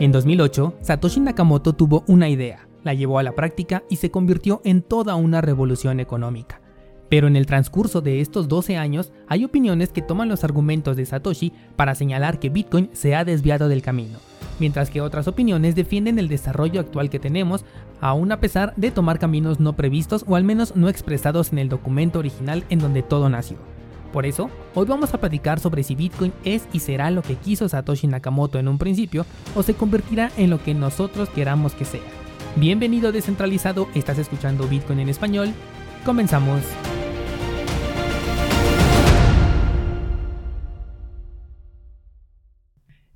En 2008, Satoshi Nakamoto tuvo una idea, la llevó a la práctica y se convirtió en toda una revolución económica. Pero en el transcurso de estos 12 años hay opiniones que toman los argumentos de Satoshi para señalar que Bitcoin se ha desviado del camino, mientras que otras opiniones defienden el desarrollo actual que tenemos, aún a pesar de tomar caminos no previstos o al menos no expresados en el documento original en donde todo nació. Por eso, hoy vamos a platicar sobre si Bitcoin es y será lo que quiso Satoshi Nakamoto en un principio o se convertirá en lo que nosotros queramos que sea. Bienvenido descentralizado, estás escuchando Bitcoin en español. Comenzamos.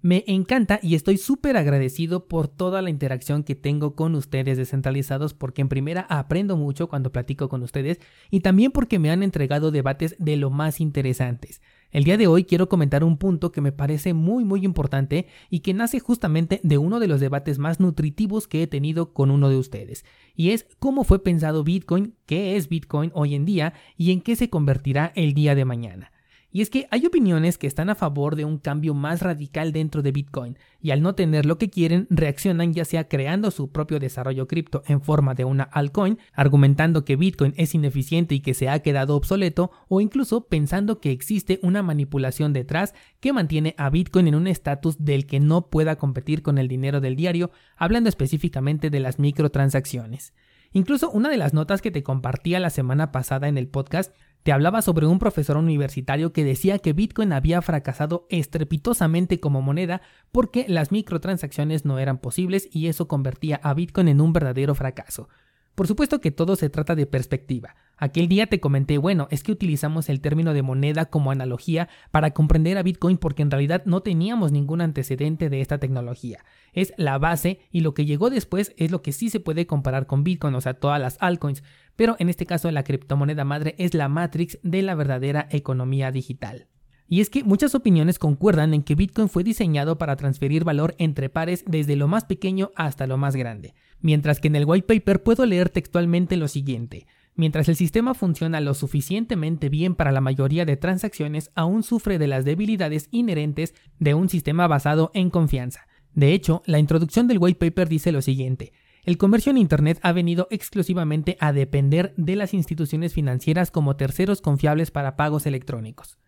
Me encanta y estoy súper agradecido por toda la interacción que tengo con ustedes descentralizados porque en primera aprendo mucho cuando platico con ustedes y también porque me han entregado debates de lo más interesantes. El día de hoy quiero comentar un punto que me parece muy muy importante y que nace justamente de uno de los debates más nutritivos que he tenido con uno de ustedes, y es cómo fue pensado Bitcoin, qué es Bitcoin hoy en día y en qué se convertirá el día de mañana. Y es que hay opiniones que están a favor de un cambio más radical dentro de Bitcoin, y al no tener lo que quieren, reaccionan ya sea creando su propio desarrollo cripto en forma de una altcoin, argumentando que Bitcoin es ineficiente y que se ha quedado obsoleto, o incluso pensando que existe una manipulación detrás que mantiene a Bitcoin en un estatus del que no pueda competir con el dinero del diario, hablando específicamente de las microtransacciones. Incluso una de las notas que te compartía la semana pasada en el podcast te hablaba sobre un profesor universitario que decía que Bitcoin había fracasado estrepitosamente como moneda porque las microtransacciones no eran posibles y eso convertía a Bitcoin en un verdadero fracaso. Por supuesto que todo se trata de perspectiva. Aquel día te comenté, bueno, es que utilizamos el término de moneda como analogía para comprender a Bitcoin porque en realidad no teníamos ningún antecedente de esta tecnología. Es la base y lo que llegó después es lo que sí se puede comparar con Bitcoin, o sea, todas las altcoins, pero en este caso la criptomoneda madre es la matrix de la verdadera economía digital. Y es que muchas opiniones concuerdan en que Bitcoin fue diseñado para transferir valor entre pares desde lo más pequeño hasta lo más grande, mientras que en el white paper puedo leer textualmente lo siguiente. Mientras el sistema funciona lo suficientemente bien para la mayoría de transacciones, aún sufre de las debilidades inherentes de un sistema basado en confianza. De hecho, la introducción del white paper dice lo siguiente. El comercio en Internet ha venido exclusivamente a depender de las instituciones financieras como terceros confiables para pagos electrónicos.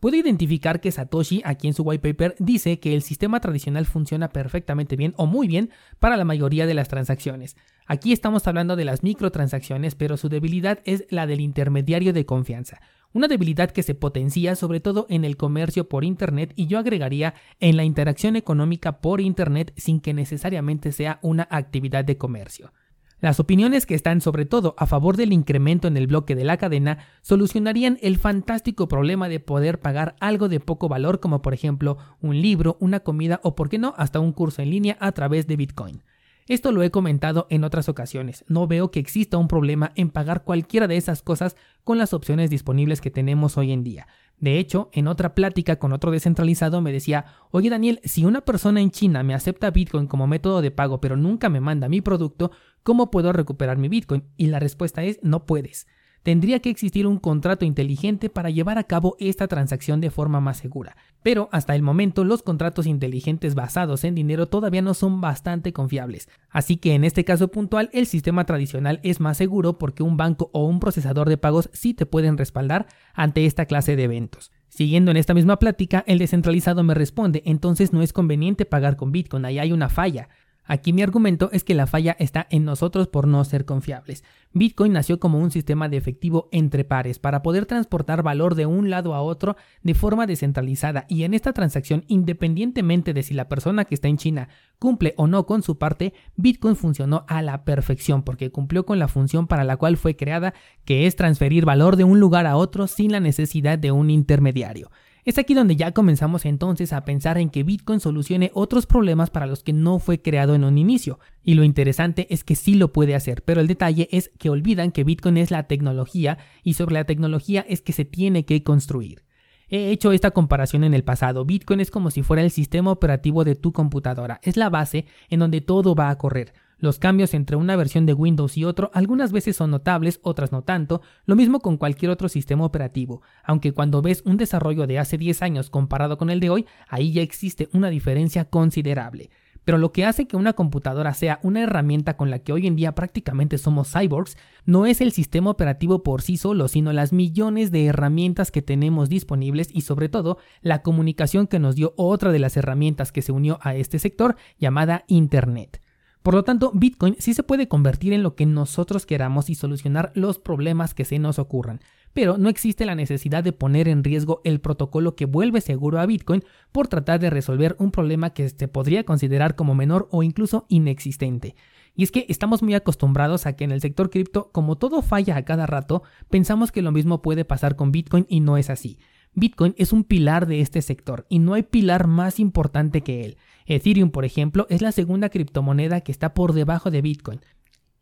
Puedo identificar que Satoshi, aquí en su white paper, dice que el sistema tradicional funciona perfectamente bien o muy bien para la mayoría de las transacciones. Aquí estamos hablando de las microtransacciones, pero su debilidad es la del intermediario de confianza una debilidad que se potencia sobre todo en el comercio por Internet y yo agregaría en la interacción económica por Internet sin que necesariamente sea una actividad de comercio. Las opiniones que están sobre todo a favor del incremento en el bloque de la cadena solucionarían el fantástico problema de poder pagar algo de poco valor como por ejemplo un libro, una comida o por qué no hasta un curso en línea a través de Bitcoin. Esto lo he comentado en otras ocasiones. No veo que exista un problema en pagar cualquiera de esas cosas con las opciones disponibles que tenemos hoy en día. De hecho, en otra plática con otro descentralizado me decía, oye Daniel, si una persona en China me acepta Bitcoin como método de pago pero nunca me manda mi producto, ¿cómo puedo recuperar mi Bitcoin? Y la respuesta es, no puedes tendría que existir un contrato inteligente para llevar a cabo esta transacción de forma más segura. Pero hasta el momento los contratos inteligentes basados en dinero todavía no son bastante confiables. Así que en este caso puntual el sistema tradicional es más seguro porque un banco o un procesador de pagos sí te pueden respaldar ante esta clase de eventos. Siguiendo en esta misma plática, el descentralizado me responde, entonces no es conveniente pagar con Bitcoin, ahí hay una falla. Aquí mi argumento es que la falla está en nosotros por no ser confiables. Bitcoin nació como un sistema de efectivo entre pares para poder transportar valor de un lado a otro de forma descentralizada y en esta transacción independientemente de si la persona que está en China cumple o no con su parte, Bitcoin funcionó a la perfección porque cumplió con la función para la cual fue creada, que es transferir valor de un lugar a otro sin la necesidad de un intermediario. Es aquí donde ya comenzamos entonces a pensar en que Bitcoin solucione otros problemas para los que no fue creado en un inicio. Y lo interesante es que sí lo puede hacer, pero el detalle es que olvidan que Bitcoin es la tecnología y sobre la tecnología es que se tiene que construir. He hecho esta comparación en el pasado. Bitcoin es como si fuera el sistema operativo de tu computadora. Es la base en donde todo va a correr. Los cambios entre una versión de Windows y otro algunas veces son notables, otras no tanto, lo mismo con cualquier otro sistema operativo, aunque cuando ves un desarrollo de hace 10 años comparado con el de hoy, ahí ya existe una diferencia considerable. pero lo que hace que una computadora sea una herramienta con la que hoy en día prácticamente somos cyborgs no es el sistema operativo por sí solo, sino las millones de herramientas que tenemos disponibles y sobre todo la comunicación que nos dio otra de las herramientas que se unió a este sector llamada Internet. Por lo tanto, Bitcoin sí se puede convertir en lo que nosotros queramos y solucionar los problemas que se nos ocurran, pero no existe la necesidad de poner en riesgo el protocolo que vuelve seguro a Bitcoin por tratar de resolver un problema que se podría considerar como menor o incluso inexistente. Y es que estamos muy acostumbrados a que en el sector cripto, como todo falla a cada rato, pensamos que lo mismo puede pasar con Bitcoin y no es así. Bitcoin es un pilar de este sector y no hay pilar más importante que él. Ethereum, por ejemplo, es la segunda criptomoneda que está por debajo de Bitcoin.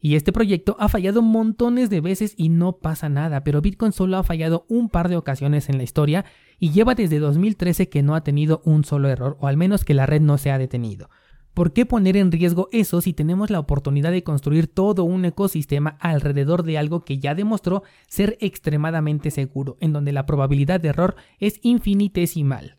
Y este proyecto ha fallado montones de veces y no pasa nada, pero Bitcoin solo ha fallado un par de ocasiones en la historia y lleva desde 2013 que no ha tenido un solo error, o al menos que la red no se ha detenido. ¿Por qué poner en riesgo eso si tenemos la oportunidad de construir todo un ecosistema alrededor de algo que ya demostró ser extremadamente seguro, en donde la probabilidad de error es infinitesimal?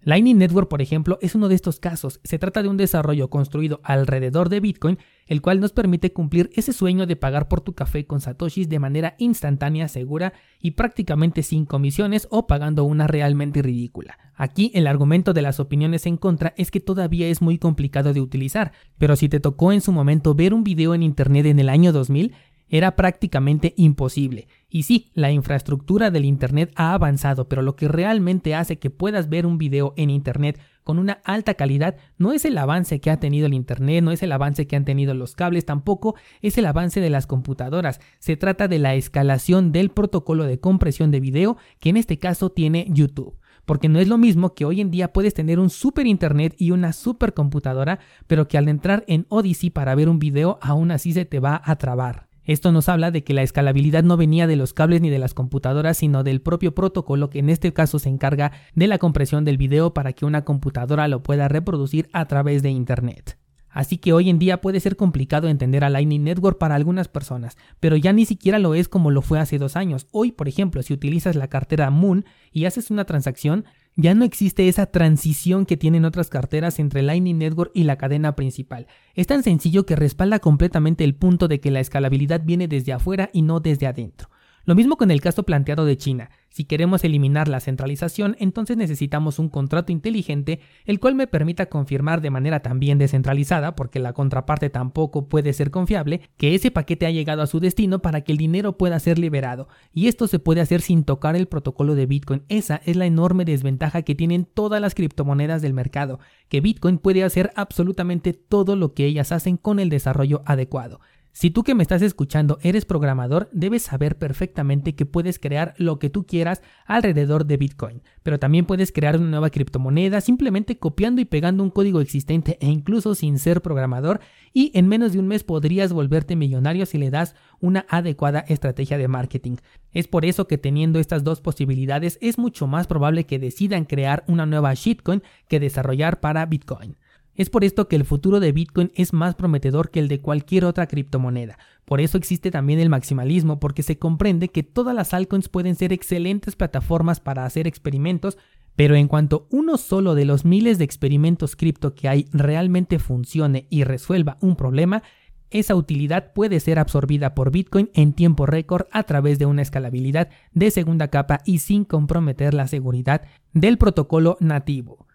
Lightning Network, por ejemplo, es uno de estos casos. Se trata de un desarrollo construido alrededor de Bitcoin, el cual nos permite cumplir ese sueño de pagar por tu café con satoshis de manera instantánea, segura y prácticamente sin comisiones o pagando una realmente ridícula. Aquí el argumento de las opiniones en contra es que todavía es muy complicado de utilizar, pero si te tocó en su momento ver un video en internet en el año 2000, era prácticamente imposible. Y sí, la infraestructura del Internet ha avanzado, pero lo que realmente hace que puedas ver un video en Internet con una alta calidad no es el avance que ha tenido el Internet, no es el avance que han tenido los cables, tampoco es el avance de las computadoras. Se trata de la escalación del protocolo de compresión de video que en este caso tiene YouTube porque no es lo mismo que hoy en día puedes tener un super internet y una super computadora, pero que al entrar en Odyssey para ver un video aún así se te va a trabar. Esto nos habla de que la escalabilidad no venía de los cables ni de las computadoras, sino del propio protocolo que en este caso se encarga de la compresión del video para que una computadora lo pueda reproducir a través de Internet. Así que hoy en día puede ser complicado entender a Lightning Network para algunas personas, pero ya ni siquiera lo es como lo fue hace dos años. Hoy, por ejemplo, si utilizas la cartera Moon y haces una transacción, ya no existe esa transición que tienen otras carteras entre Lightning Network y la cadena principal. Es tan sencillo que respalda completamente el punto de que la escalabilidad viene desde afuera y no desde adentro. Lo mismo con el caso planteado de China. Si queremos eliminar la centralización, entonces necesitamos un contrato inteligente el cual me permita confirmar de manera también descentralizada, porque la contraparte tampoco puede ser confiable, que ese paquete ha llegado a su destino para que el dinero pueda ser liberado. Y esto se puede hacer sin tocar el protocolo de Bitcoin. Esa es la enorme desventaja que tienen todas las criptomonedas del mercado, que Bitcoin puede hacer absolutamente todo lo que ellas hacen con el desarrollo adecuado. Si tú que me estás escuchando eres programador, debes saber perfectamente que puedes crear lo que tú quieras alrededor de Bitcoin, pero también puedes crear una nueva criptomoneda simplemente copiando y pegando un código existente e incluso sin ser programador y en menos de un mes podrías volverte millonario si le das una adecuada estrategia de marketing. Es por eso que teniendo estas dos posibilidades es mucho más probable que decidan crear una nueva shitcoin que desarrollar para Bitcoin. Es por esto que el futuro de Bitcoin es más prometedor que el de cualquier otra criptomoneda. Por eso existe también el maximalismo, porque se comprende que todas las altcoins pueden ser excelentes plataformas para hacer experimentos, pero en cuanto uno solo de los miles de experimentos cripto que hay realmente funcione y resuelva un problema, esa utilidad puede ser absorbida por Bitcoin en tiempo récord a través de una escalabilidad de segunda capa y sin comprometer la seguridad del protocolo nativo.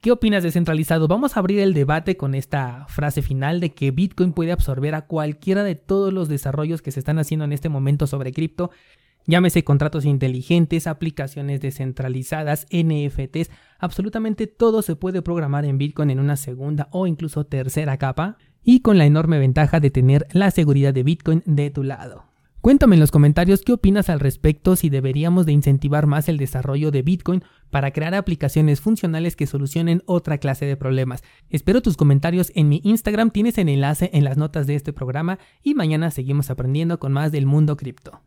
¿Qué opinas descentralizado? Vamos a abrir el debate con esta frase final de que Bitcoin puede absorber a cualquiera de todos los desarrollos que se están haciendo en este momento sobre cripto. Llámese contratos inteligentes, aplicaciones descentralizadas, NFTs, absolutamente todo se puede programar en Bitcoin en una segunda o incluso tercera capa y con la enorme ventaja de tener la seguridad de Bitcoin de tu lado. Cuéntame en los comentarios qué opinas al respecto si deberíamos de incentivar más el desarrollo de Bitcoin para crear aplicaciones funcionales que solucionen otra clase de problemas. Espero tus comentarios en mi Instagram, tienes el enlace en las notas de este programa y mañana seguimos aprendiendo con más del mundo cripto.